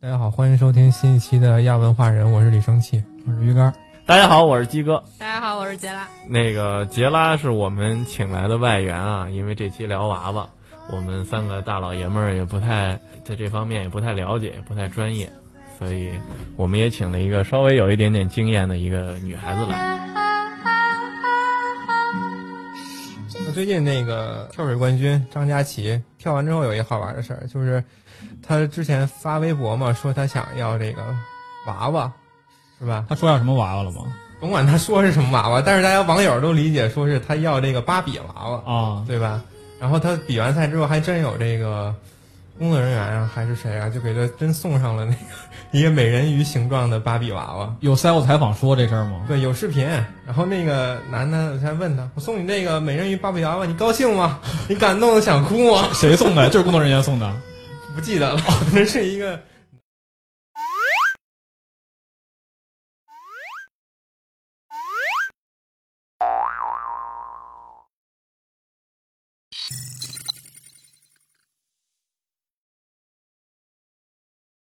大家好，欢迎收听新一期的亚文化人，我是李生气，我是鱼竿。大家好，我是鸡哥。大家好，我是杰拉。那个杰拉是我们请来的外援啊，因为这期聊娃娃，我们三个大老爷们儿也不太在这方面也不太了解，也不太专业，所以我们也请了一个稍微有一点点经验的一个女孩子来。最近那个跳水冠军张佳琪跳完之后有一好玩的事儿，就是他之前发微博嘛，说他想要这个娃娃，是吧？他说要什么娃娃了吗？甭管他说是什么娃娃，但是大家网友都理解说是他要这个芭比娃娃啊，对吧？然后他比完赛之后还真有这个工作人员啊，还是谁啊，就给他真送上了那个一个美人鱼形状的芭比娃娃。有赛后采访说这事儿吗？对，有视频。然后那个男的还问他：“我送你那个美人鱼芭比娃娃，你高兴吗？你感动的想哭吗？”谁送的？就是工作人员送的。不记得了，反正是一个